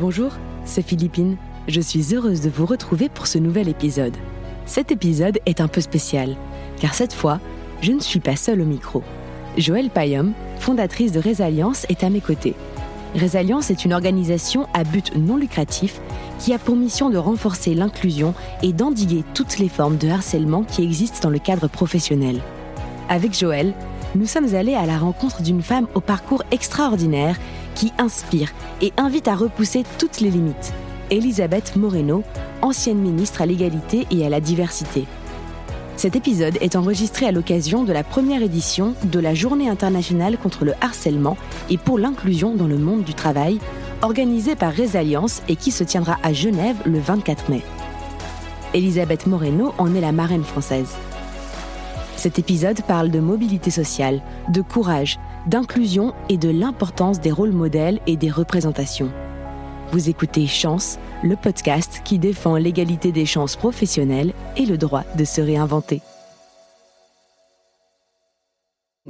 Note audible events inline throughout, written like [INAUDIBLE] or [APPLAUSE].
Bonjour, c'est Philippine. Je suis heureuse de vous retrouver pour ce nouvel épisode. Cet épisode est un peu spécial, car cette fois, je ne suis pas seule au micro. Joëlle Payom, fondatrice de Résalience, est à mes côtés. Résalience est une organisation à but non lucratif qui a pour mission de renforcer l'inclusion et d'endiguer toutes les formes de harcèlement qui existent dans le cadre professionnel. Avec Joëlle, nous sommes allés à la rencontre d'une femme au parcours extraordinaire qui inspire et invite à repousser toutes les limites. Elisabeth Moreno, ancienne ministre à l'égalité et à la diversité. Cet épisode est enregistré à l'occasion de la première édition de la Journée internationale contre le harcèlement et pour l'inclusion dans le monde du travail, organisée par Résalliance et qui se tiendra à Genève le 24 mai. Elisabeth Moreno en est la marraine française. Cet épisode parle de mobilité sociale, de courage, d'inclusion et de l'importance des rôles modèles et des représentations. Vous écoutez Chance, le podcast qui défend l'égalité des chances professionnelles et le droit de se réinventer.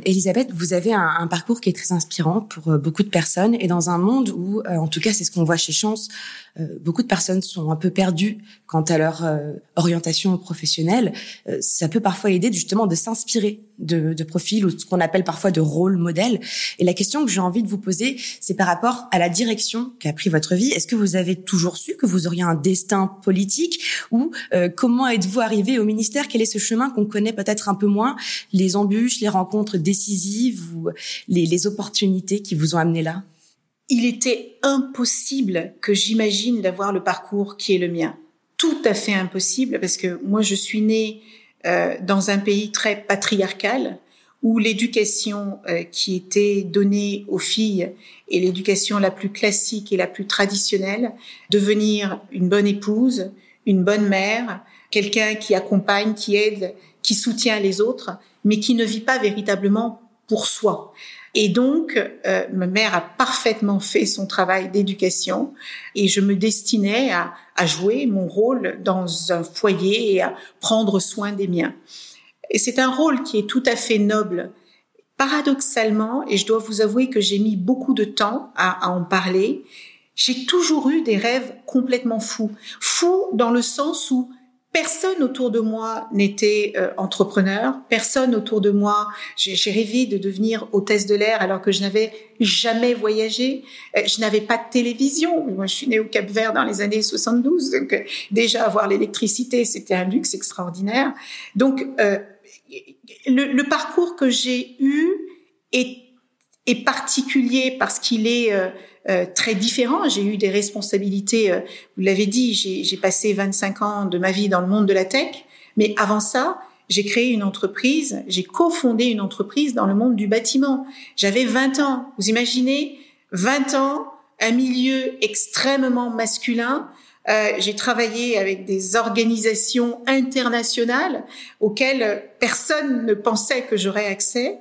Elisabeth, vous avez un, parcours qui est très inspirant pour euh, beaucoup de personnes et dans un monde où, euh, en tout cas, c'est ce qu'on voit chez Chance, euh, beaucoup de personnes sont un peu perdues quant à leur orientation professionnelle. ça peut parfois aider justement de s'inspirer de, de profils ou ce qu'on appelle parfois de rôles modèles. Et la question que j'ai envie de vous poser, c'est par rapport à la direction qu'a pris votre vie. Est-ce que vous avez toujours su que vous auriez un destin politique ou comment êtes-vous arrivé au ministère? Quel est ce chemin qu'on connaît peut-être un peu moins? Les embûches, les rencontres décisives ou les, les opportunités qui vous ont amené là? Il était impossible que j'imagine d'avoir le parcours qui est le mien. Tout à fait impossible parce que moi je suis née euh, dans un pays très patriarcal où l'éducation euh, qui était donnée aux filles est l'éducation la plus classique et la plus traditionnelle, devenir une bonne épouse, une bonne mère, quelqu'un qui accompagne, qui aide, qui soutient les autres, mais qui ne vit pas véritablement pour soi. Et donc, euh, ma mère a parfaitement fait son travail d'éducation et je me destinais à, à, jouer mon rôle dans un foyer et à prendre soin des miens. Et c'est un rôle qui est tout à fait noble. Paradoxalement, et je dois vous avouer que j'ai mis beaucoup de temps à, à en parler, j'ai toujours eu des rêves complètement fous. Fous dans le sens où Personne autour de moi n'était euh, entrepreneur, personne autour de moi. J'ai rêvé de devenir hôtesse de l'air alors que je n'avais jamais voyagé. Euh, je n'avais pas de télévision. Moi, je suis née au Cap Vert dans les années 72, donc euh, déjà avoir l'électricité, c'était un luxe extraordinaire. Donc, le, le, parcours que j'ai eu est, est particulier parce qu'il est euh, très différent. J'ai eu des responsabilités, euh, vous l'avez dit, j'ai passé 25 ans de ma vie dans le monde de la tech, mais avant ça, j'ai créé une entreprise, j'ai cofondé une entreprise dans le monde du bâtiment. J'avais 20 ans. Vous imaginez 20 ans, un milieu extrêmement masculin. Euh, j'ai travaillé avec des organisations internationales auxquelles personne ne pensait que j'aurais accès.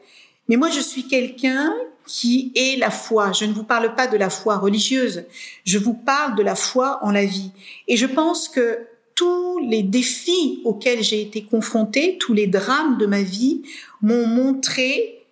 Mais moi, je suis quelqu'un qui est la foi. Je ne vous parle pas de la foi religieuse, je vous parle de la foi en la vie. Et je pense que tous les défis auxquels j'ai été confrontée, tous les drames de ma vie m'ont montré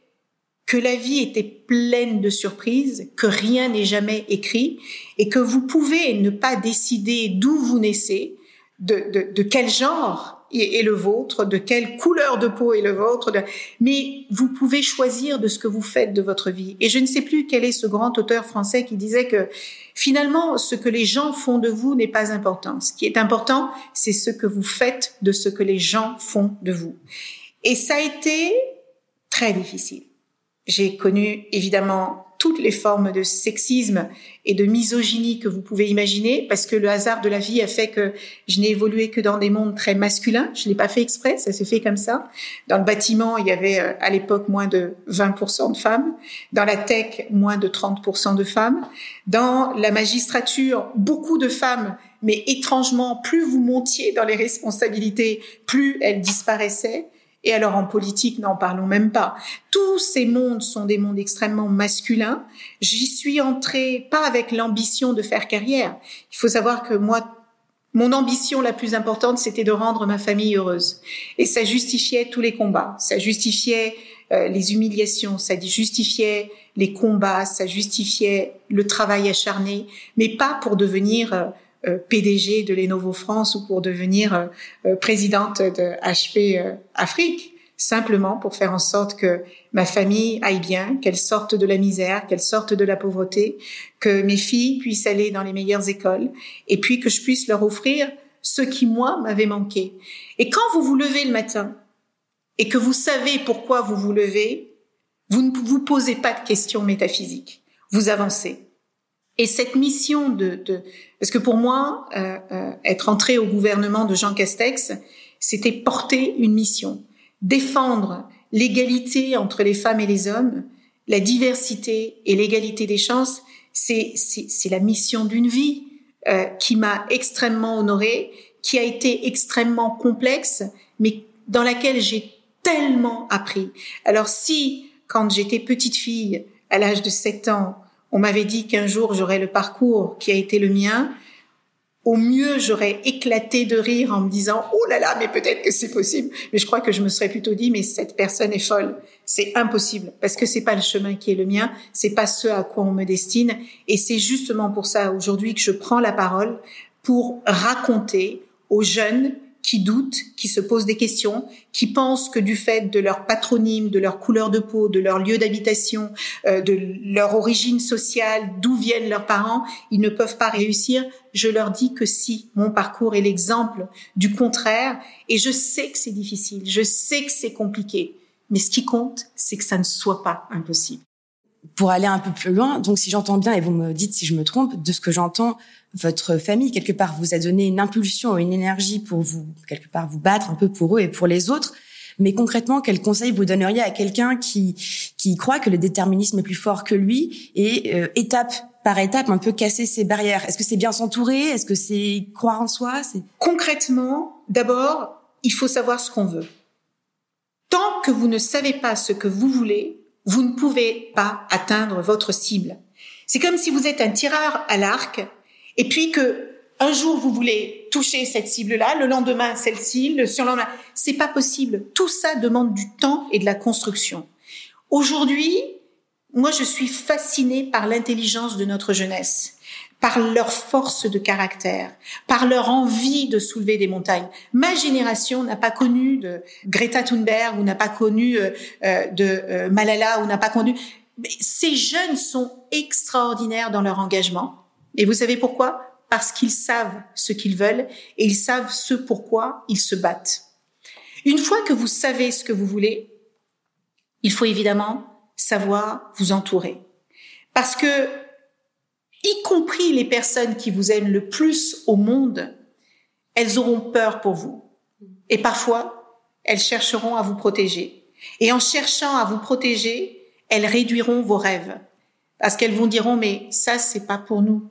que la vie était pleine de surprises, que rien n'est jamais écrit et que vous pouvez ne pas décider d'où vous naissez, de, de, de quel genre est, le vôtre, de quelle couleur de peau est le vôtre, mais vous pouvez choisir de ce que vous faites de votre vie. Et je ne sais plus quel est ce grand auteur français qui disait que finalement, ce que les gens font de vous n'est pas important. Ce qui est important, c'est ce que vous faites de ce que les gens font de vous. Et ça a été très difficile. J'ai connu évidemment toutes les formes de sexisme et de misogynie que vous pouvez imaginer, parce que le hasard de la vie a fait que je n'ai évolué que dans des mondes très masculins. Je l'ai pas fait exprès, ça s'est fait comme ça. Dans le bâtiment, il y avait euh, à l'époque moins de 20% de femmes. Dans la tech, moins de 30% de femmes. Dans la magistrature, beaucoup de femmes, mais étrangement, plus vous montiez dans les responsabilités, plus elles disparaissaient. Et alors en politique, n'en parlons même pas. Tous ces mondes sont des mondes extrêmement masculins. J'y suis entrée pas avec l'ambition de faire carrière. Il faut savoir que moi, Mon ambition la plus importante, c'était de rendre ma famille heureuse. Et ça justifiait tous les combats, ça justifiait euh, les humiliations, ça justifiait les combats, ça justifiait le travail acharné, mais pas pour devenir euh, PDG de Lenovo France ou pour devenir présidente de HP Afrique simplement pour faire en sorte que ma famille aille bien, qu'elle sorte de la misère, qu'elle sorte de la pauvreté, que mes filles puissent aller dans les meilleures écoles, et puis que je puisse leur offrir ce qui, moi, m'avait manqué. Et quand vous vous levez le matin, et que vous savez pourquoi vous vous levez, vous ne vous posez pas de questions métaphysiques, vous avancez. Et cette mission de, de parce que pour moi, euh, euh, être entré au gouvernement de Jean Castex, c'était porter une mission défendre l'égalité entre les femmes et les hommes, la diversité et l'égalité des chances, c'est la mission d'une vie euh, qui m'a extrêmement honorée, qui a été extrêmement complexe, mais dans laquelle j'ai tellement appris. Alors si, quand j'étais petite fille, à l'âge de 7 ans, on m'avait dit qu'un jour j'aurais le parcours qui a été le mien, au mieux, j'aurais éclaté de rire en me disant oh là là, mais peut-être que c'est possible. Mais je crois que je me serais plutôt dit mais cette personne est folle. C'est impossible parce que c'est pas le chemin qui est le mien, c'est pas ce à quoi on me destine. Et c'est justement pour ça aujourd'hui que je prends la parole pour raconter aux jeunes qui doutent, qui se posent des questions, qui pensent que du fait de leur patronyme, de leur couleur de peau, de leur lieu d'habitation, euh, de leur origine sociale, d'où viennent leurs parents, ils ne peuvent pas réussir. Je leur dis que si, mon parcours est l'exemple du contraire, et je sais que c'est difficile, je sais que c'est compliqué, mais ce qui compte, c'est que ça ne soit pas impossible pour aller un peu plus loin, donc si j'entends bien, et vous me dites si je me trompe, de ce que j'entends, votre famille, quelque part, vous a donné une impulsion, une énergie pour vous, quelque part, vous battre un peu pour eux et pour les autres. Mais concrètement, quel conseil vous donneriez à quelqu'un qui, qui croit que le déterminisme est plus fort que lui et euh, étape par étape un peu casser ses barrières? Est-ce que c'est bien s'entourer? Est-ce que c'est croire en soi? Concrètement, d'abord, il faut savoir ce qu'on veut. Tant que vous ne savez pas ce que vous voulez, vous ne pouvez pas atteindre votre cible. C'est comme si vous êtes un tireur à l'arc et puis que un jour vous voulez toucher cette cible-là, le lendemain celle-ci, le surlendemain, c'est pas possible. Tout ça demande du temps et de la construction. Aujourd'hui, moi je suis fascinée par l'intelligence de notre jeunesse par leur force de caractère, par leur envie de soulever des montagnes. Ma génération n'a pas connu de Greta Thunberg ou n'a pas connu euh, euh, de euh, Malala ou n'a pas connu. Mais ces jeunes sont extraordinaires dans leur engagement. Et vous savez pourquoi? Parce qu'ils savent ce qu'ils veulent et ils savent ce pourquoi ils se battent. Une fois que vous savez ce que vous voulez, il faut évidemment savoir vous entourer. Parce que y compris les personnes qui vous aiment le plus au monde, elles auront peur pour vous. Et parfois, elles chercheront à vous protéger. Et en cherchant à vous protéger, elles réduiront vos rêves. Parce qu'elles vous diront, mais ça, c'est pas pour nous.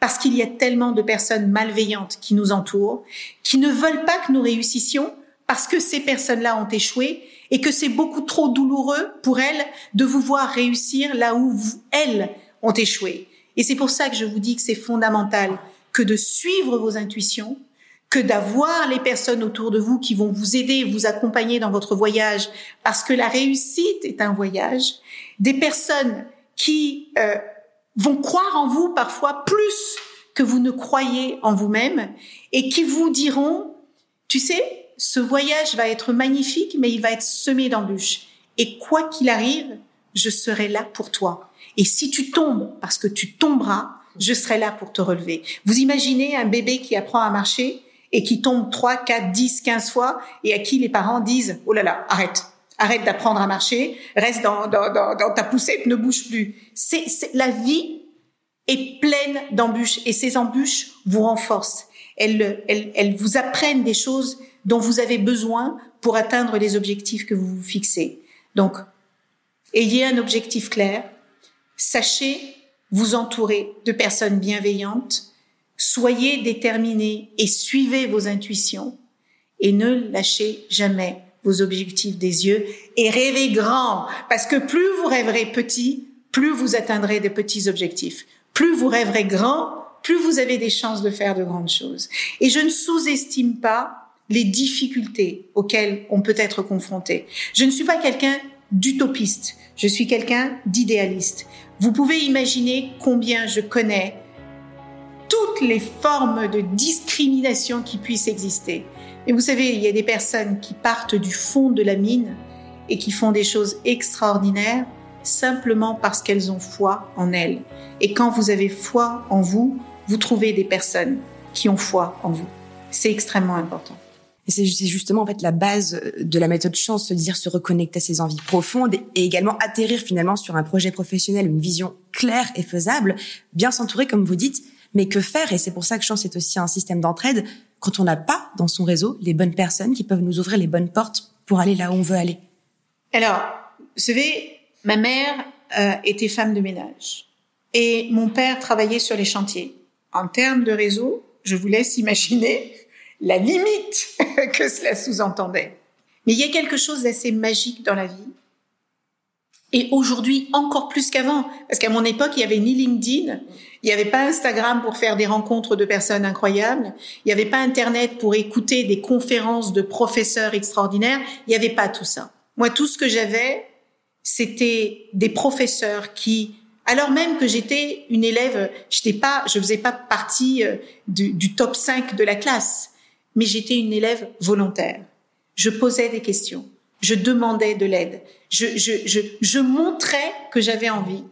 Parce qu'il y a tellement de personnes malveillantes qui nous entourent, qui ne veulent pas que nous réussissions parce que ces personnes-là ont échoué et que c'est beaucoup trop douloureux pour elles de vous voir réussir là où elles ont échoué. Et c'est pour ça que je vous dis que c'est fondamental que de suivre vos intuitions, que d'avoir les personnes autour de vous qui vont vous aider, vous accompagner dans votre voyage, parce que la réussite est un voyage, des personnes qui euh, vont croire en vous parfois plus que vous ne croyez en vous-même et qui vous diront, tu sais, ce voyage va être magnifique, mais il va être semé d'embûches. Et quoi qu'il arrive, je serai là pour toi. Et si tu tombes, parce que tu tomberas, je serai là pour te relever. Vous imaginez un bébé qui apprend à marcher et qui tombe 3, 4, 10, 15 fois et à qui les parents disent, oh là là, arrête, arrête d'apprendre à marcher, reste dans, dans, dans, ta poussette, ne bouge plus. C'est, la vie est pleine d'embûches et ces embûches vous renforcent. Elles, elles, elles vous apprennent des choses dont vous avez besoin pour atteindre les objectifs que vous vous fixez. Donc, ayez un objectif clair, Sachez vous entourer de personnes bienveillantes, soyez déterminés et suivez vos intuitions et ne lâchez jamais vos objectifs des yeux et rêvez grand parce que plus vous rêverez petit, plus vous atteindrez de petits objectifs. Plus vous rêverez grand, plus vous avez des chances de faire de grandes choses. Et je ne sous-estime pas les difficultés auxquelles on peut être confronté. Je ne suis pas quelqu'un d'utopiste, je suis quelqu'un d'idéaliste. Vous pouvez imaginer combien je connais toutes les formes de discrimination qui puissent exister. Et vous savez, il y a des personnes qui partent du fond de la mine et qui font des choses extraordinaires simplement parce qu'elles ont foi en elles. Et quand vous avez foi en vous, vous trouvez des personnes qui ont foi en vous. C'est extrêmement important. Et c'est justement en fait la base de la méthode chance, se dire se reconnecter à ses envies profondes et également atterrir finalement sur un projet professionnel, une vision claire et faisable, bien s'entourer comme vous dites. Mais que faire? Et c'est pour ça que chance est aussi un système d'entraide quand on n'a pas dans son réseau les bonnes personnes qui peuvent nous ouvrir les bonnes portes pour aller là où on veut aller. Alors, vous savez, ma mère euh, était femme de ménage et mon père travaillait sur les chantiers. En termes de réseau, je vous laisse imaginer la limite [LAUGHS] que cela sous-entendait. Mais il y a quelque chose d'assez magique dans la vie. Et aujourd'hui, encore plus qu'avant, parce qu'à mon époque, il y avait ni LinkedIn, il n'y avait pas Instagram pour faire des rencontres de personnes incroyables, il n'y avait pas Internet pour écouter des conférences de professeurs extraordinaires, il n'y avait pas tout ça. Moi, tout ce que j'avais, c'était des professeurs qui alors même que j'étais une élève, j'étais pas, je faisais pas partie euh, du, du, top 5 de la classe, mais j'étais une élève volontaire. Je posais des questions, je demandais de l'aide, je, je, je, je montrais que j'avais envie.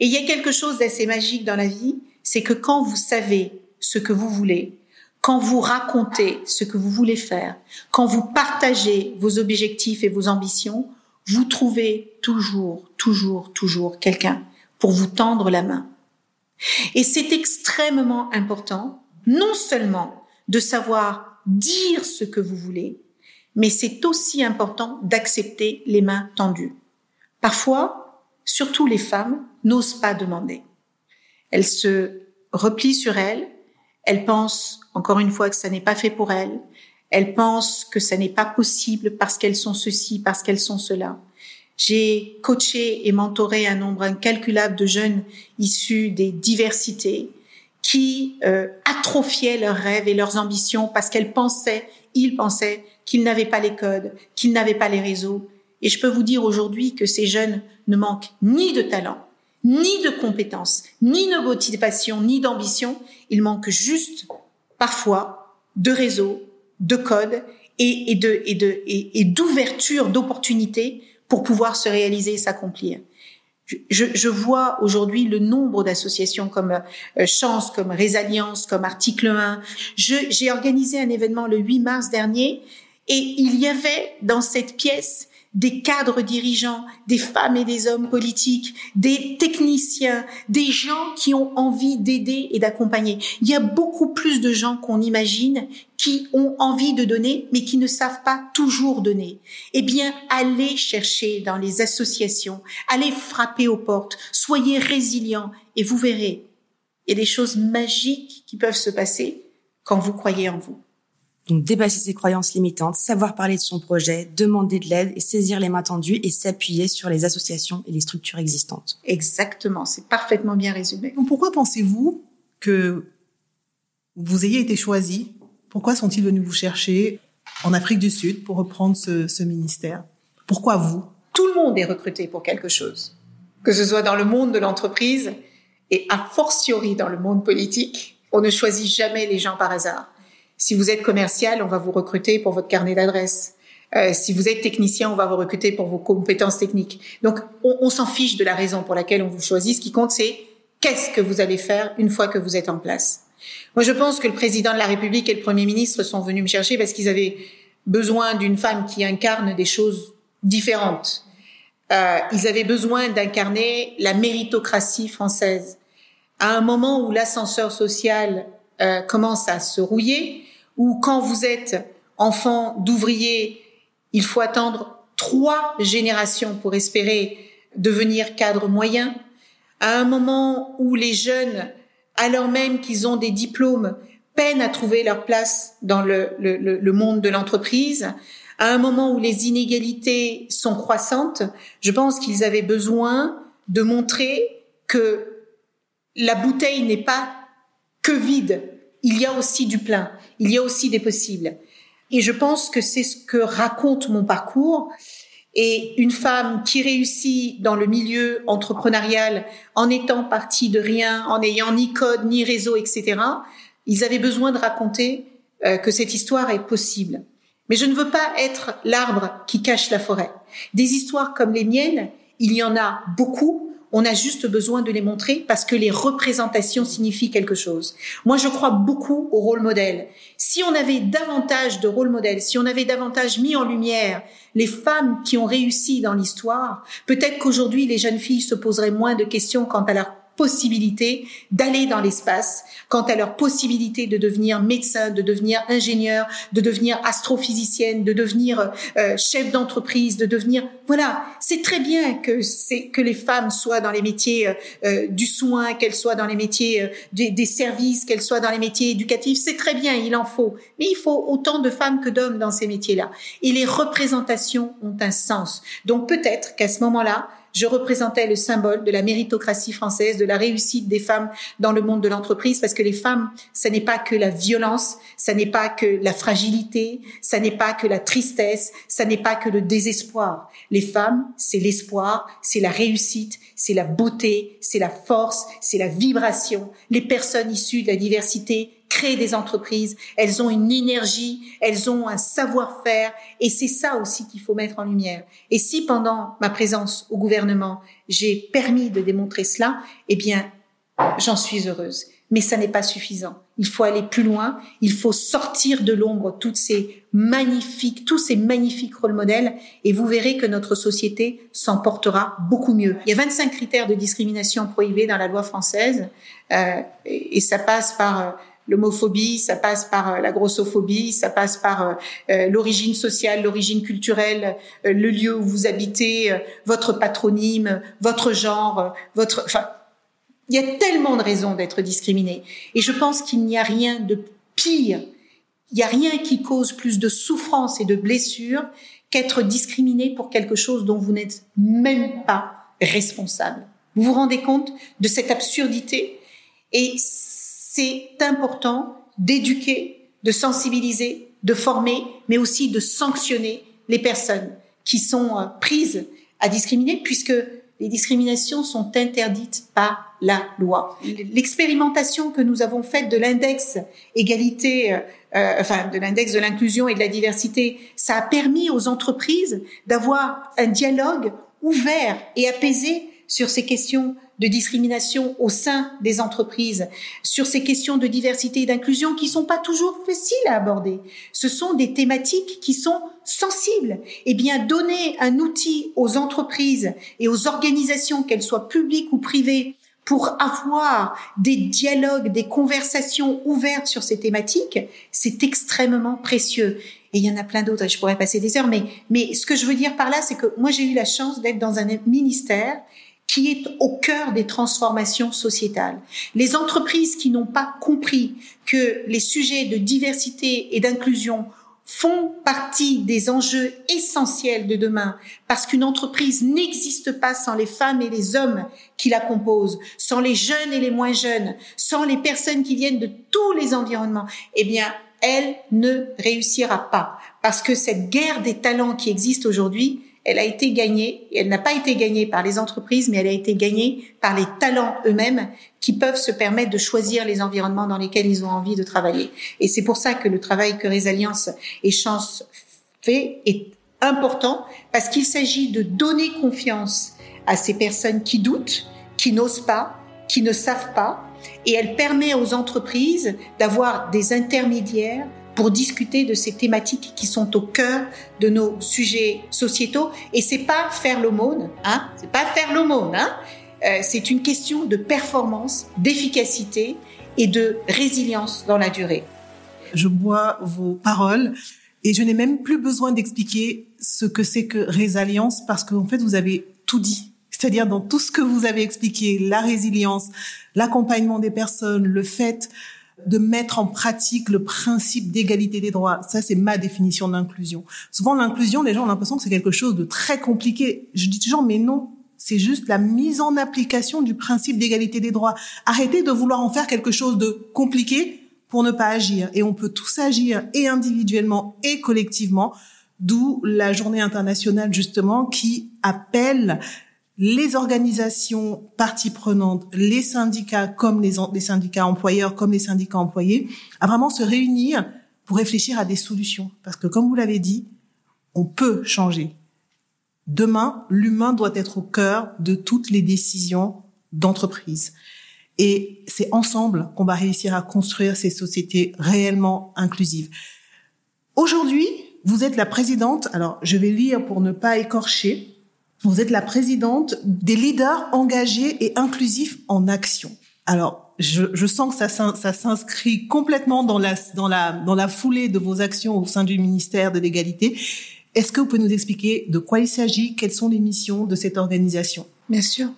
Et il y a quelque chose d'assez magique dans la vie, c'est que quand vous savez ce que vous voulez, quand vous racontez ce que vous voulez faire, quand vous partagez vos objectifs et vos ambitions, vous trouvez toujours, toujours, toujours quelqu'un pour vous tendre la main. Et c'est extrêmement important, non seulement de savoir dire ce que vous voulez, mais c'est aussi important d'accepter les mains tendues. Parfois, surtout les femmes, n'osent pas demander. Elles se replient sur elles, elles pensent encore une fois que ça n'est pas fait pour elles, elles pensent que ça n'est pas possible parce qu'elles sont ceci, parce qu'elles sont cela. J'ai coaché et mentoré un nombre incalculable de jeunes issus des diversités qui euh, atrophiaient leurs rêves et leurs ambitions parce qu'elles pensaient, ils pensaient qu'ils n'avaient pas les codes, qu'ils n'avaient pas les réseaux. Et je peux vous dire aujourd'hui que ces jeunes ne manquent ni de talent, ni de compétences, ni de motivation, ni d'ambition. Ils manquent juste, parfois, de réseaux, de codes et, et de et de et d'ouverture d'opportunités pour pouvoir se réaliser et s'accomplir. Je, je, vois aujourd'hui le nombre d'associations comme euh, Chance, comme Résalliance, comme Article 1. J'ai organisé un événement le 8 mars dernier et il y avait dans cette pièce des cadres dirigeants, des femmes et des hommes politiques, des techniciens, des gens qui ont envie d'aider et d'accompagner. Il y a beaucoup plus de gens qu'on imagine qui ont envie de donner, mais qui ne savent pas toujours donner. Eh bien, allez chercher dans les associations, allez frapper aux portes, soyez résilients et vous verrez, il y a des choses magiques qui peuvent se passer quand vous croyez en vous. Donc dépasser ses croyances limitantes, savoir parler de son projet, demander de l'aide et saisir les mains tendues et s'appuyer sur les associations et les structures existantes. Exactement, c'est parfaitement bien résumé. Donc pourquoi pensez-vous que vous ayez été choisi? Pourquoi sont-ils venus vous chercher en Afrique du Sud pour reprendre ce, ce ministère? Pourquoi vous? Tout le monde est recruté pour quelque chose, que ce soit dans le monde de l'entreprise et a fortiori dans le monde politique. On ne choisit jamais les gens par hasard. Si vous êtes commercial, on va vous recruter pour votre carnet d'adresse. Euh, si vous êtes technicien, on va vous recruter pour vos compétences techniques. Donc, on, on s'en fiche de la raison pour laquelle on vous choisit. Ce qui compte, c'est qu'est-ce que vous allez faire une fois que vous êtes en place. Moi, je pense que le président de la République et le Premier ministre sont venus me chercher parce qu'ils avaient besoin d'une femme qui incarne des choses différentes. Euh, ils avaient besoin d'incarner la méritocratie française. À un moment où l'ascenseur social euh, commence à se rouiller, ou quand vous êtes enfant d'ouvrier, il faut attendre trois générations pour espérer devenir cadre moyen. À un moment où les jeunes, alors même qu'ils ont des diplômes, peinent à trouver leur place dans le, le, le monde de l'entreprise, à un moment où les inégalités sont croissantes, je pense qu'ils avaient besoin de montrer que la bouteille n'est pas que vide, il y a aussi du plein, il y a aussi des possibles. Et je pense que c'est ce que raconte mon parcours. Et une femme qui réussit dans le milieu entrepreneurial en étant partie de rien, en n'ayant ni code, ni réseau, etc., ils avaient besoin de raconter euh, que cette histoire est possible. Mais je ne veux pas être l'arbre qui cache la forêt. Des histoires comme les miennes, il y en a beaucoup, on a juste besoin de les montrer parce que les représentations signifient quelque chose. Moi, je crois beaucoup au rôle modèle. Si on avait davantage de rôle modèle, si on avait davantage mis en lumière les femmes qui ont réussi dans l'histoire, peut-être qu'aujourd'hui, les jeunes filles se poseraient moins de questions quant à leur possibilité d'aller dans l'espace, quant à leur possibilité de devenir médecin, de devenir ingénieur, de devenir astrophysicienne, de devenir euh, chef d'entreprise, de devenir voilà, c'est très bien que c'est que les femmes soient dans les métiers euh, euh, du soin, qu'elles soient dans les métiers des, des, services, qu'elles soient dans les métiers éducatifs, c'est très bien, il en faut. Mais il faut autant de femmes que d'hommes dans ces métiers-là. Et les représentations ont un sens. Donc peut-être qu'à ce moment-là, je représentais le symbole de la méritocratie française, de la réussite des femmes dans le monde de l'entreprise, parce que les femmes, ce n'est pas que la violence, ça n'est pas que la fragilité, ça n'est pas que la tristesse, ça n'est pas que le désespoir. Les femmes, c'est l'espoir, c'est la réussite, c'est la beauté, c'est la force, c'est la vibration. Les personnes issues de la diversité créent des entreprises, elles ont une énergie, elles ont un savoir-faire, et c'est ça aussi qu'il faut mettre en lumière. Et si pendant ma présence au gouvernement, j'ai permis de démontrer cela, eh bien, j'en suis heureuse. Mais ça n'est pas suffisant. Il faut aller plus loin. Il faut sortir de l'ombre toutes ces magnifiques, tous ces magnifiques rôles modèles, et vous verrez que notre société s'en portera beaucoup mieux. Il y a 25 critères de discrimination prohibés dans la loi française, euh, et ça passe par euh, l'homophobie, ça passe par euh, la grossophobie, ça passe par euh, euh, l'origine sociale, l'origine culturelle, le lieu où vous habitez, votre patronyme, votre genre, votre. Enfin, il y a tellement de raisons d'être discriminé. Et je pense qu'il n'y a rien de pire, il n'y a rien qui cause plus de souffrance et de blessures qu'être discriminé pour quelque chose dont vous n'êtes même pas responsable. Vous vous rendez compte de cette absurdité? Et c'est important d'éduquer, de sensibiliser, de former, mais aussi de sanctionner les personnes qui sont euh, prises à discriminer, puisque les discriminations sont interdites par la loi. L'expérimentation que nous avons faite de l'index égalité, euh, euh, enfin de l'index de l'inclusion et de la diversité, ça a permis aux entreprises d'avoir un dialogue ouvert et apaisé sur ces questions de discrimination au sein des entreprises, sur ces questions de diversité et d'inclusion qui sont pas toujours faciles à aborder. Ce sont des thématiques qui sont sensibles. Eh bien, donner un outil aux entreprises et aux organisations, qu'elles soient publiques ou privées, pour avoir des dialogues, des conversations ouvertes sur ces thématiques, c'est extrêmement précieux. Et il y en a plein d'autres, je pourrais passer des heures, mais, mais ce que je veux dire par là, c'est que moi, j'ai eu la chance d'être dans un ministère qui est au cœur des transformations sociétales. Les entreprises qui n'ont pas compris que les sujets de diversité et d'inclusion font partie des enjeux essentiels de demain parce qu'une entreprise n'existe pas sans les femmes et les hommes qui la composent, sans les jeunes et les moins jeunes, sans les personnes qui viennent de tous les environnements, eh bien, elle ne réussira pas parce que cette guerre des talents qui existe aujourd'hui, elle a été gagnée, elle n'a pas été gagnée par les entreprises, mais elle a été gagnée par les talents eux-mêmes qui peuvent se permettre de choisir les environnements dans lesquels ils ont envie de travailler. Et c'est pour ça que le travail que Résalliance et Chance fait est important, parce qu'il s'agit de donner confiance à ces personnes qui doutent, qui n'osent pas, qui ne savent pas, et elle permet aux entreprises d'avoir des intermédiaires pour discuter de ces thématiques qui sont au cœur de nos sujets sociétaux. Et c'est pas faire l'aumône, hein C'est pas faire l'aumône, hein euh, C'est une question de performance, d'efficacité et de résilience dans la durée. Je bois vos paroles et je n'ai même plus besoin d'expliquer ce que c'est que résilience parce qu'en fait vous avez tout dit. C'est-à-dire dans tout ce que vous avez expliqué, la résilience, l'accompagnement des personnes, le fait de mettre en pratique le principe d'égalité des droits. Ça, c'est ma définition d'inclusion. Souvent, l'inclusion, les gens ont l'impression que c'est quelque chose de très compliqué. Je dis toujours, mais non, c'est juste la mise en application du principe d'égalité des droits. Arrêtez de vouloir en faire quelque chose de compliqué pour ne pas agir. Et on peut tous agir et individuellement et collectivement, d'où la journée internationale justement qui appelle les organisations parties prenantes, les syndicats comme les, syndicats employeurs comme les syndicats employés, à vraiment se réunir pour réfléchir à des solutions. Parce que comme vous l'avez dit, on peut changer. Demain, l'humain doit être au cœur de toutes les décisions d'entreprise. Et c'est ensemble qu'on va réussir à construire ces sociétés réellement inclusives. Aujourd'hui, vous êtes la présidente, alors je vais lire pour ne pas écorcher, vous êtes la présidente des leaders engagés et inclusifs en action. Alors, je, je sens que ça, s'inscrit complètement dans la, dans, la, dans la foulée de vos actions au sein du ministère de l'égalité. Est-ce que vous pouvez nous expliquer de quoi il s'agit, quelles sont les missions de cette organisation? Bien sûr.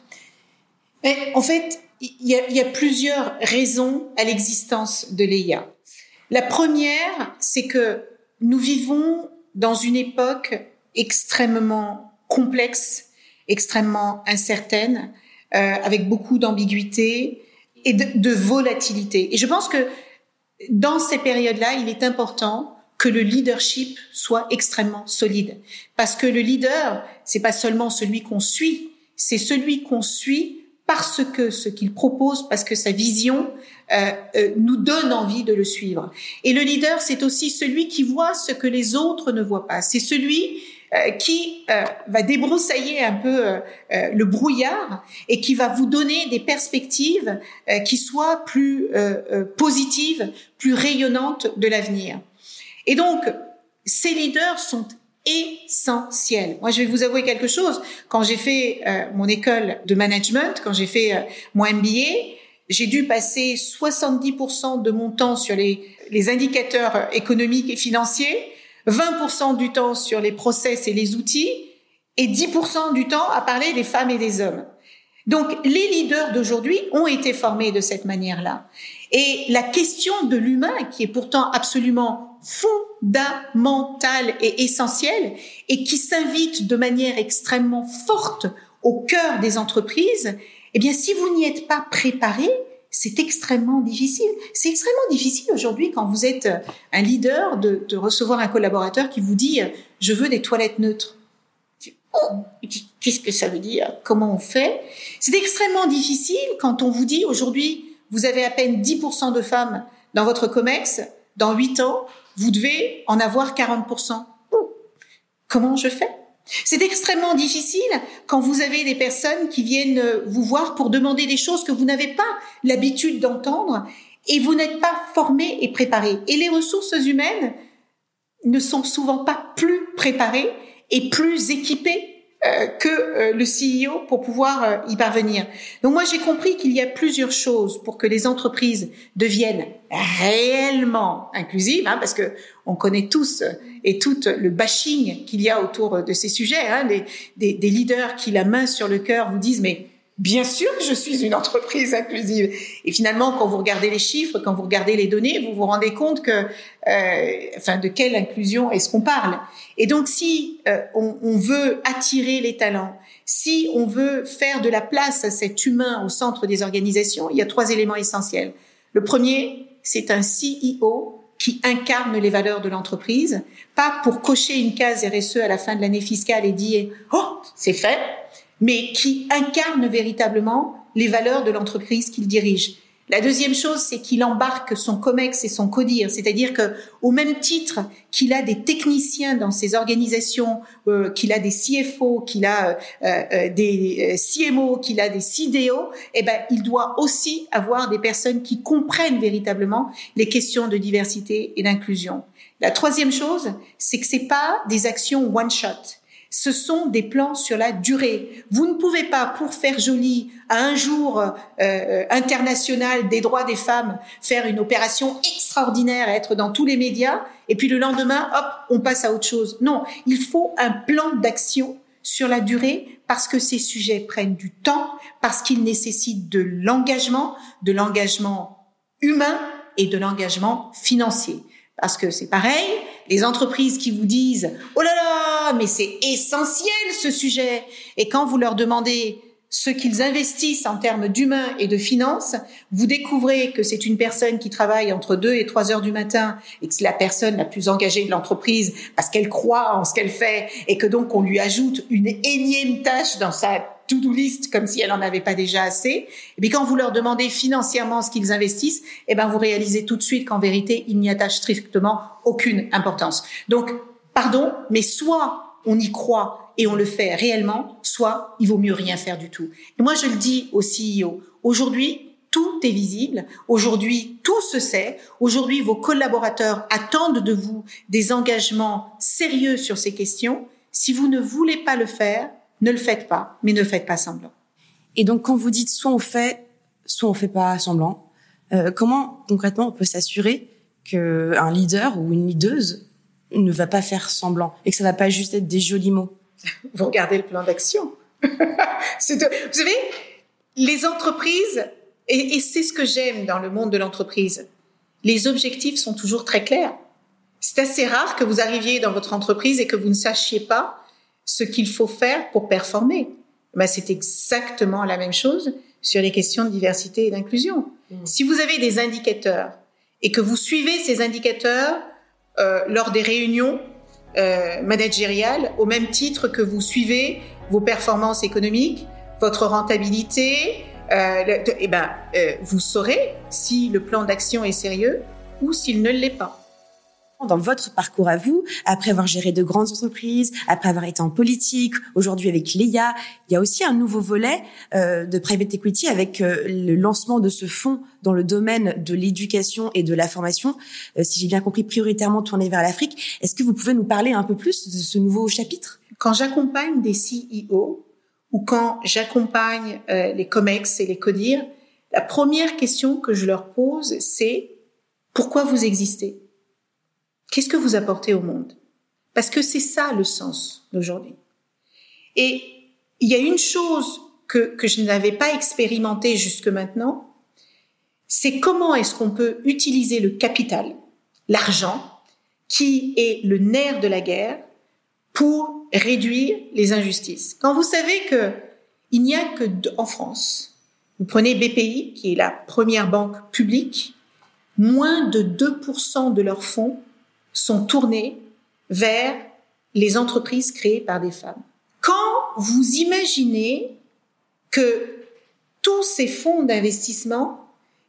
Mais en fait, il y, a, y a plusieurs raisons à l'existence de l'EIA. La première, c'est que nous vivons dans une époque extrêmement complexe, extrêmement incertaine, euh, avec beaucoup d'ambiguïté et de, volatilité. Et je pense que dans ces périodes-là, il est important que le leadership soit extrêmement solide. Parce que le leader, c'est pas seulement celui qu'on suit, c'est celui qu'on suit parce que ce qu'il propose, parce que sa vision euh, euh, nous donne envie de le suivre. Et le leader, c'est aussi celui qui voit ce que les autres ne voient pas. C'est celui qui euh, va débroussailler un peu euh, le brouillard et qui va vous donner des perspectives qui soient plus positives, plus rayonnantes de l'avenir. Et donc, ces leaders sont essentiels. Moi, je vais vous avouer quelque chose. Quand j'ai fait euh, mon école de management, quand j'ai fait euh, mon MBA, j'ai dû passer 70% de mon temps sur les, les indicateurs économiques et financiers, 20% du temps sur les process et les outils, et 10% du temps à parler des femmes et des hommes. Donc, les leaders d'aujourd'hui ont été formés de cette manière-là. Et la question de l'humain, qui est pourtant absolument fondamentale et essentielle, et qui s'invite de manière extrêmement forte au cœur des entreprises, eh bien, si vous n'y êtes pas préparé, c'est extrêmement difficile. C'est extrêmement difficile aujourd'hui quand vous êtes un leader de, de, recevoir un collaborateur qui vous dit je veux des toilettes neutres. Oh, qu'est-ce que ça veut dire? Comment on fait? C'est extrêmement difficile quand on vous dit aujourd'hui vous avez à peine 10% de femmes dans votre COMEX, dans 8 ans, vous devez en avoir 40%. Comment je fais? C'est extrêmement difficile quand vous avez des personnes qui viennent vous voir pour demander des choses que vous n'avez pas l'habitude d'entendre et vous n'êtes pas formé et préparé. Et les ressources humaines ne sont souvent pas plus préparées et plus équipées euh, que euh, le CEO pour pouvoir euh, y parvenir. Donc moi j'ai compris qu'il y a plusieurs choses pour que les entreprises deviennent réellement inclusives, hein, parce que on connaît tous et tout le bashing qu'il y a autour de ces sujets. Hein, des, des leaders qui la main sur le cœur vous disent mais Bien sûr que je suis une entreprise inclusive. Et finalement, quand vous regardez les chiffres, quand vous regardez les données, vous vous rendez compte que, euh, enfin, de quelle inclusion est-ce qu'on parle Et donc, si euh, on, on, veut attirer les talents, si on veut faire de la place à cet humain au centre des organisations, il y a trois éléments essentiels. Le premier, c'est un CEO qui incarne les valeurs de l'entreprise, pas pour cocher une case RSE à la fin de l'année fiscale et dire oh c'est fait, mais qui incarne véritablement les valeurs de l'entreprise qu'il dirige. La deuxième chose, c'est qu'il embarque son COMEX et son CODIR, c'est-à-dire que au même titre qu'il a des techniciens dans ses organisations, euh, qu'il a des CFO, qu'il a euh, euh, des euh, CMO, qu'il a des CDO, eh ben, il doit aussi avoir des personnes qui comprennent véritablement les questions de diversité et d'inclusion. La troisième chose, c'est que c'est pas des actions one shot ce sont des plans sur la durée. Vous ne pouvez pas, pour faire joli, à un jour euh, international des droits des femmes, faire une opération extraordinaire, être dans tous les médias, et puis le lendemain, hop, on passe à autre chose. Non, il faut un plan d'action sur la durée parce que ces sujets prennent du temps, parce qu'ils nécessitent de l'engagement, de l'engagement humain et de l'engagement financier. Parce que c'est pareil, les entreprises qui vous disent oh là là, mais c'est essentiel ce sujet. Et quand vous leur demandez ce qu'ils investissent en termes d'humains et de finances, vous découvrez que c'est une personne qui travaille entre 2 et 3 heures du matin et que c'est la personne la plus engagée de l'entreprise parce qu'elle croit en ce qu'elle fait et que donc on lui ajoute une énième tâche dans sa to-do list comme si elle en avait pas déjà assez. Et puis quand vous leur demandez financièrement ce qu'ils investissent, eh ben vous réalisez tout de suite qu'en vérité, ils n'y attachent strictement aucune importance. Donc, pardon, mais soit on y croit et on le fait réellement, soit il vaut mieux rien faire du tout. Et moi, je le dis au CEO, aujourd'hui, tout est visible. Aujourd'hui, tout se sait. Aujourd'hui, vos collaborateurs attendent de vous des engagements sérieux sur ces questions. Si vous ne voulez pas le faire, ne le faites pas, mais ne faites pas semblant. Et donc, quand vous dites soit on fait, soit on fait pas semblant, euh, comment concrètement on peut s'assurer qu'un leader ou une leaduse ne va pas faire semblant et que ça va pas juste être des jolis mots? [LAUGHS] Vous regardez le plan d'action. [LAUGHS] vous savez, les entreprises, et, et c'est ce que j'aime dans le monde de l'entreprise, les objectifs sont toujours très clairs. C'est assez rare que vous arriviez dans votre entreprise et que vous ne sachiez pas ce qu'il faut faire pour performer. Ben, c'est exactement la même chose sur les questions de diversité et d'inclusion. Mmh. Si vous avez des indicateurs et que vous suivez ces indicateurs euh, lors des réunions euh, managériales au même titre que vous suivez vos performances économiques, votre rentabilité, euh, et eh ben, euh, vous saurez si le plan d'action est sérieux ou s'il ne l'est pas dans votre parcours à vous, après avoir géré de grandes entreprises, après avoir été en politique, aujourd'hui avec l'EIA, il y a aussi un nouveau volet euh, de private equity avec euh, le lancement de ce fonds dans le domaine de l'éducation et de la formation, euh, si j'ai bien compris, prioritairement tourné vers l'Afrique. Est-ce que vous pouvez nous parler un peu plus de ce nouveau chapitre? Quand j'accompagne des CEO ou quand j'accompagne les COMEX et les CODIR, la première question que je leur pose, c'est pourquoi vous existez? Qu'est-ce que vous apportez au monde? Parce que c'est ça le sens d'aujourd'hui. Et il y a une chose que, que je n'avais pas expérimentée jusque maintenant, c'est comment est-ce qu'on peut utiliser le capital, l'argent, qui est le nerf de la guerre, pour réduire les injustices. Quand vous savez que il n'y a que en France, vous prenez BPI, qui est la première banque publique, moins de 2% de leurs fonds sont tournés vers les entreprises créées par des femmes. Quand vous imaginez que tous ces fonds d'investissement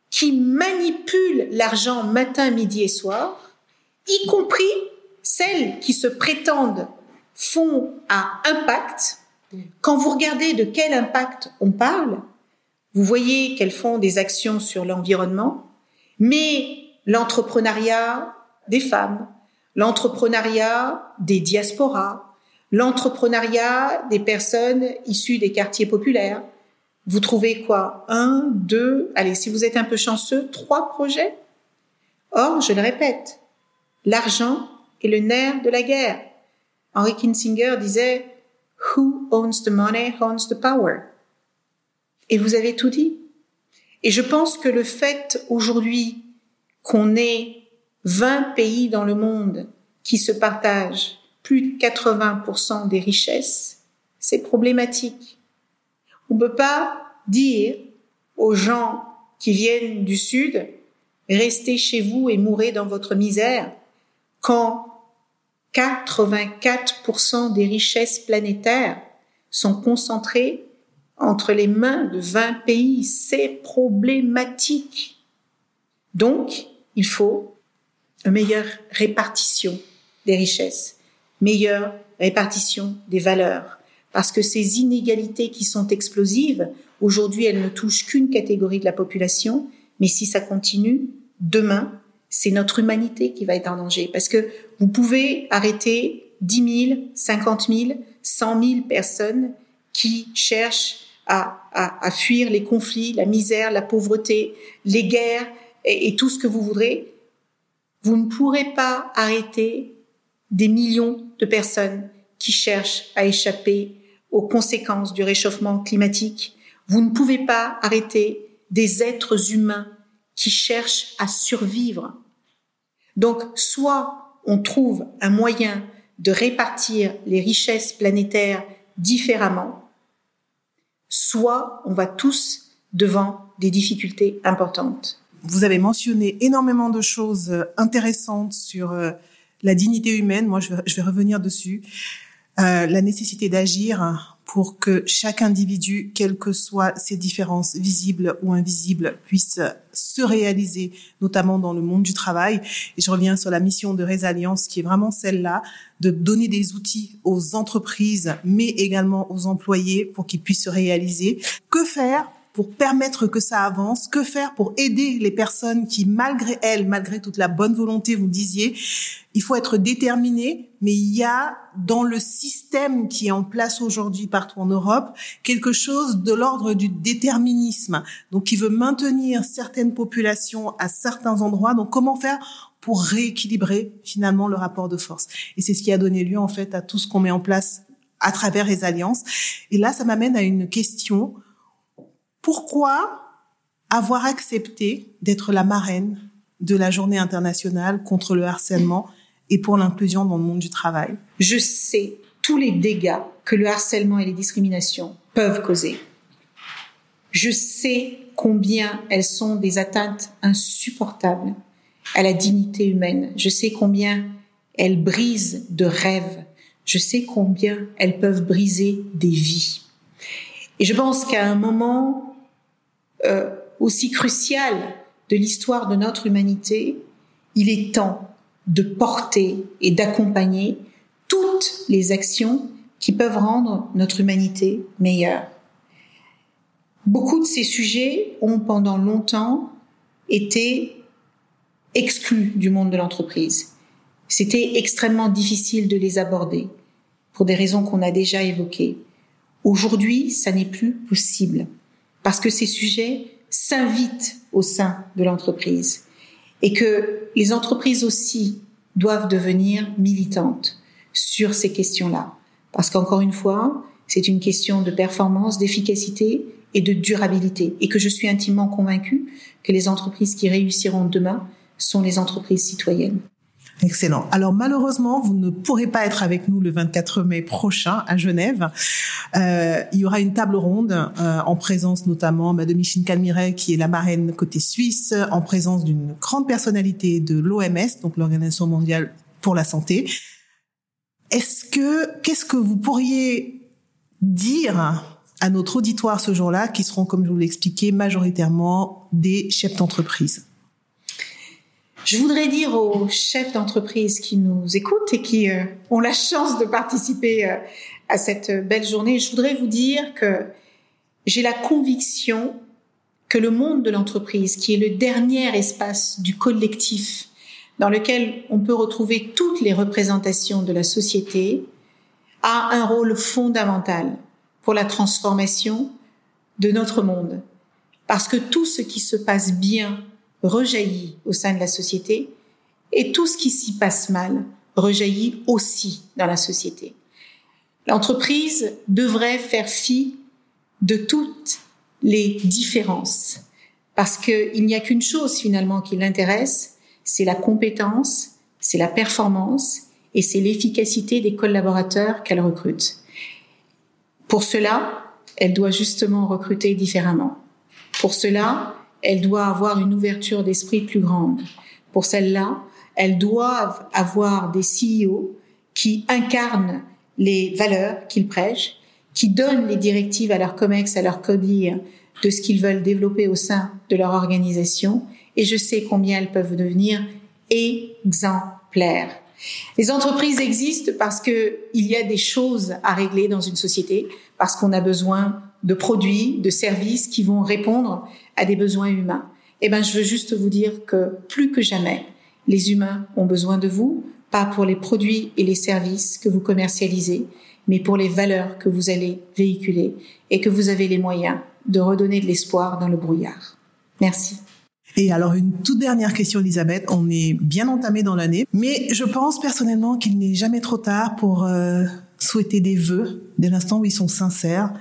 qui manipulent l'argent matin, midi et soir, y compris celles qui se prétendent fonds à impact, quand vous regardez de quel impact on parle, vous voyez qu'elles font des actions sur l'environnement, mais l'entrepreneuriat des femmes, l'entrepreneuriat des diasporas, l'entrepreneuriat des personnes issues des quartiers populaires. Vous trouvez quoi? Un, deux, allez, si vous êtes un peu chanceux, trois projets? Or, je le répète, l'argent est le nerf de la guerre. Henry Kinsinger disait Who owns the money owns the power. Et vous avez tout dit. Et je pense que le fait aujourd'hui qu'on ait 20 pays dans le monde qui se partagent plus de 80% des richesses, c'est problématique. On ne peut pas dire aux gens qui viennent du Sud, restez chez vous et mourrez dans votre misère, quand 84% des richesses planétaires sont concentrées entre les mains de 20 pays. C'est problématique. Donc, il faut une meilleure répartition des richesses, meilleure répartition des valeurs, parce que ces inégalités qui sont explosives, aujourd'hui, elles ne touchent qu'une catégorie de la population, mais si ça continue, demain, c'est notre humanité qui va être en danger, parce que vous pouvez arrêter 10 000, 50 000, 100 000 personnes qui cherchent à, à, à fuir les conflits, la misère, la pauvreté, les guerres et, et tout ce que vous voudrez, vous ne pourrez pas arrêter des millions de personnes qui cherchent à échapper aux conséquences du réchauffement climatique. Vous ne pouvez pas arrêter des êtres humains qui cherchent à survivre. Donc, soit on trouve un moyen de répartir les richesses planétaires différemment, soit on va tous devant des difficultés importantes. Vous avez mentionné énormément de choses intéressantes sur euh, la dignité humaine. Moi, je vais, revenir dessus. Euh, la nécessité d'agir pour que chaque individu, quelles que soient ses différences visibles ou invisibles, puisse se réaliser, notamment dans le monde du travail. Et je reviens sur la mission de Résalliance, qui est vraiment celle-là, de donner des outils aux entreprises, mais également aux employés pour qu'ils puissent se réaliser. Que faire pour permettre que ça avance Que faire pour aider les personnes qui, malgré elles, malgré toute la bonne volonté, vous disiez, il faut être déterminé, mais il y a dans le système qui est en place aujourd'hui partout en Europe quelque chose de l'ordre du déterminisme, donc qui veut maintenir certaines populations à certains endroits. Donc comment faire pour rééquilibrer finalement le rapport de force? Et c'est ce qui a donné lieu en fait à tout ce qu'on met en place à travers les alliances. Et là, ça m'amène à une question pourquoi avoir accepté d'être la marraine de la journée internationale contre le harcèlement et pour l'inclusion dans le monde du travail? Je sais tous les dégâts que le harcèlement et les discriminations peuvent causer. Je sais combien elles sont des atteintes insupportables à la dignité humaine. Je sais combien elles brisent de rêves. Je sais combien elles peuvent briser des vies. Et je pense qu'à un moment euh, aussi crucial de l'histoire de notre humanité, il est temps de porter et d'accompagner toutes les actions qui peuvent rendre notre humanité meilleure. Beaucoup de ces sujets ont pendant longtemps été exclus du monde de l'entreprise. C'était extrêmement difficile de les aborder pour des raisons qu'on a déjà évoquées. Aujourd'hui, ça n'est plus possible parce que ces sujets s'invitent au sein de l'entreprise et que les entreprises aussi doivent devenir militantes sur ces questions-là. Parce qu'encore une fois, c'est une question de performance, d'efficacité et de durabilité. Et que je suis intimement convaincue que les entreprises qui réussiront demain sont les entreprises citoyennes. Excellent. Alors malheureusement, vous ne pourrez pas être avec nous le 24 mai prochain à Genève. Euh, il y aura une table ronde euh, en présence notamment de Micheline Calmiret, qui est la marraine côté suisse, en présence d'une grande personnalité de l'OMS, donc l'Organisation mondiale pour la santé. Est-ce que qu'est-ce que vous pourriez dire à notre auditoire ce jour-là, qui seront, comme je vous l'ai expliqué, majoritairement des chefs d'entreprise? Je voudrais dire aux chefs d'entreprise qui nous écoutent et qui euh, ont la chance de participer euh, à cette belle journée, je voudrais vous dire que j'ai la conviction que le monde de l'entreprise, qui est le dernier espace du collectif dans lequel on peut retrouver toutes les représentations de la société, a un rôle fondamental pour la transformation de notre monde. Parce que tout ce qui se passe bien rejaillit au sein de la société et tout ce qui s'y passe mal rejaillit aussi dans la société. L'entreprise devrait faire fi de toutes les différences parce qu'il n'y a qu'une chose finalement qui l'intéresse, c'est la compétence, c'est la performance et c'est l'efficacité des collaborateurs qu'elle recrute. Pour cela, elle doit justement recruter différemment. Pour cela, elle doit avoir une ouverture d'esprit plus grande. Pour celle-là, elles doivent avoir des CEO qui incarnent les valeurs qu'ils prêchent, qui donnent les directives à leur COMEX, à leur CODIR de ce qu'ils veulent développer au sein de leur organisation. Et je sais combien elles peuvent devenir exemplaires. Les entreprises existent parce que il y a des choses à régler dans une société, parce qu'on a besoin de produits, de services qui vont répondre à des besoins humains. Eh ben, je veux juste vous dire que plus que jamais, les humains ont besoin de vous, pas pour les produits et les services que vous commercialisez, mais pour les valeurs que vous allez véhiculer et que vous avez les moyens de redonner de l'espoir dans le brouillard. Merci. Et alors une toute dernière question, Elisabeth. On est bien entamé dans l'année, mais je pense personnellement qu'il n'est jamais trop tard pour euh, souhaiter des vœux dès l'instant où ils sont sincères.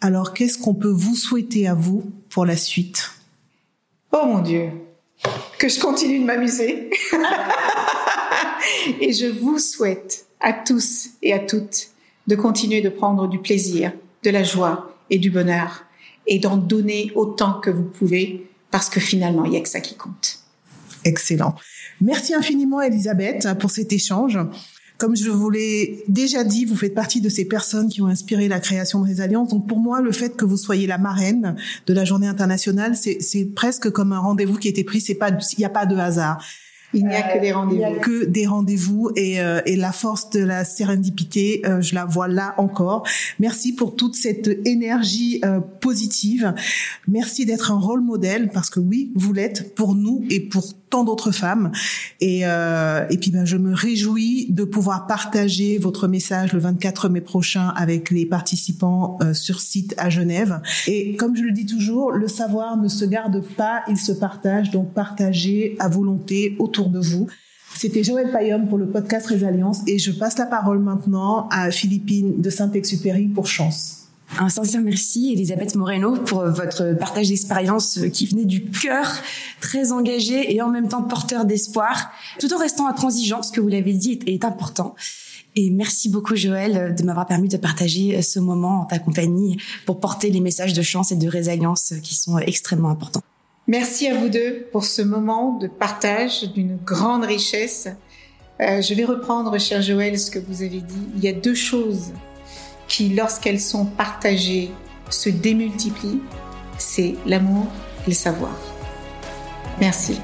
Alors qu'est-ce qu'on peut vous souhaiter à vous pour la suite? Oh mon Dieu, que je continue de m'amuser. [LAUGHS] Et je vous souhaite à tous et à toutes de continuer de prendre du plaisir, de la joie et du bonheur et d'en donner autant que vous pouvez parce que finalement, il n'y a que ça qui compte. Excellent. Merci infiniment, Elisabeth, pour cet échange. Comme je vous l'ai déjà dit, vous faites partie de ces personnes qui ont inspiré la création de Résalliance. Donc pour moi, le fait que vous soyez la marraine de la journée internationale, c'est presque comme un rendez-vous qui a été pris. C'est pas, il n'y a pas de hasard. Il n'y a que des rendez-vous. Il n'y a que des rendez-vous et, euh, et la force de la sérendipité, euh, je la vois là encore. Merci pour toute cette énergie euh, positive. Merci d'être un rôle modèle parce que oui, vous l'êtes pour nous et pour tant d'autres femmes. Et, euh, et puis ben, je me réjouis de pouvoir partager votre message le 24 mai prochain avec les participants sur site à Genève. Et comme je le dis toujours, le savoir ne se garde pas, il se partage. Donc partagez à volonté autour de vous. C'était Joël Payom pour le podcast Résalliance et je passe la parole maintenant à Philippine de Saint-Exupéry pour Chance. Un sincère merci, Elisabeth Moreno, pour votre partage d'expérience qui venait du cœur, très engagé et en même temps porteur d'espoir, tout en restant intransigeant, ce que vous l'avez dit est important. Et merci beaucoup, Joël, de m'avoir permis de partager ce moment en ta compagnie pour porter les messages de chance et de résilience qui sont extrêmement importants. Merci à vous deux pour ce moment de partage d'une grande richesse. Euh, je vais reprendre, cher Joël, ce que vous avez dit. Il y a deux choses lorsqu'elles sont partagées, se démultiplient. C'est l'amour et le savoir. Merci.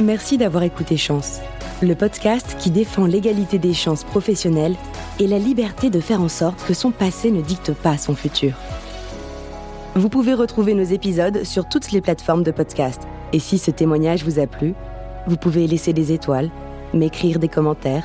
Merci d'avoir écouté Chance, le podcast qui défend l'égalité des chances professionnelles et la liberté de faire en sorte que son passé ne dicte pas son futur. Vous pouvez retrouver nos épisodes sur toutes les plateformes de podcast. Et si ce témoignage vous a plu, vous pouvez laisser des étoiles, m'écrire des commentaires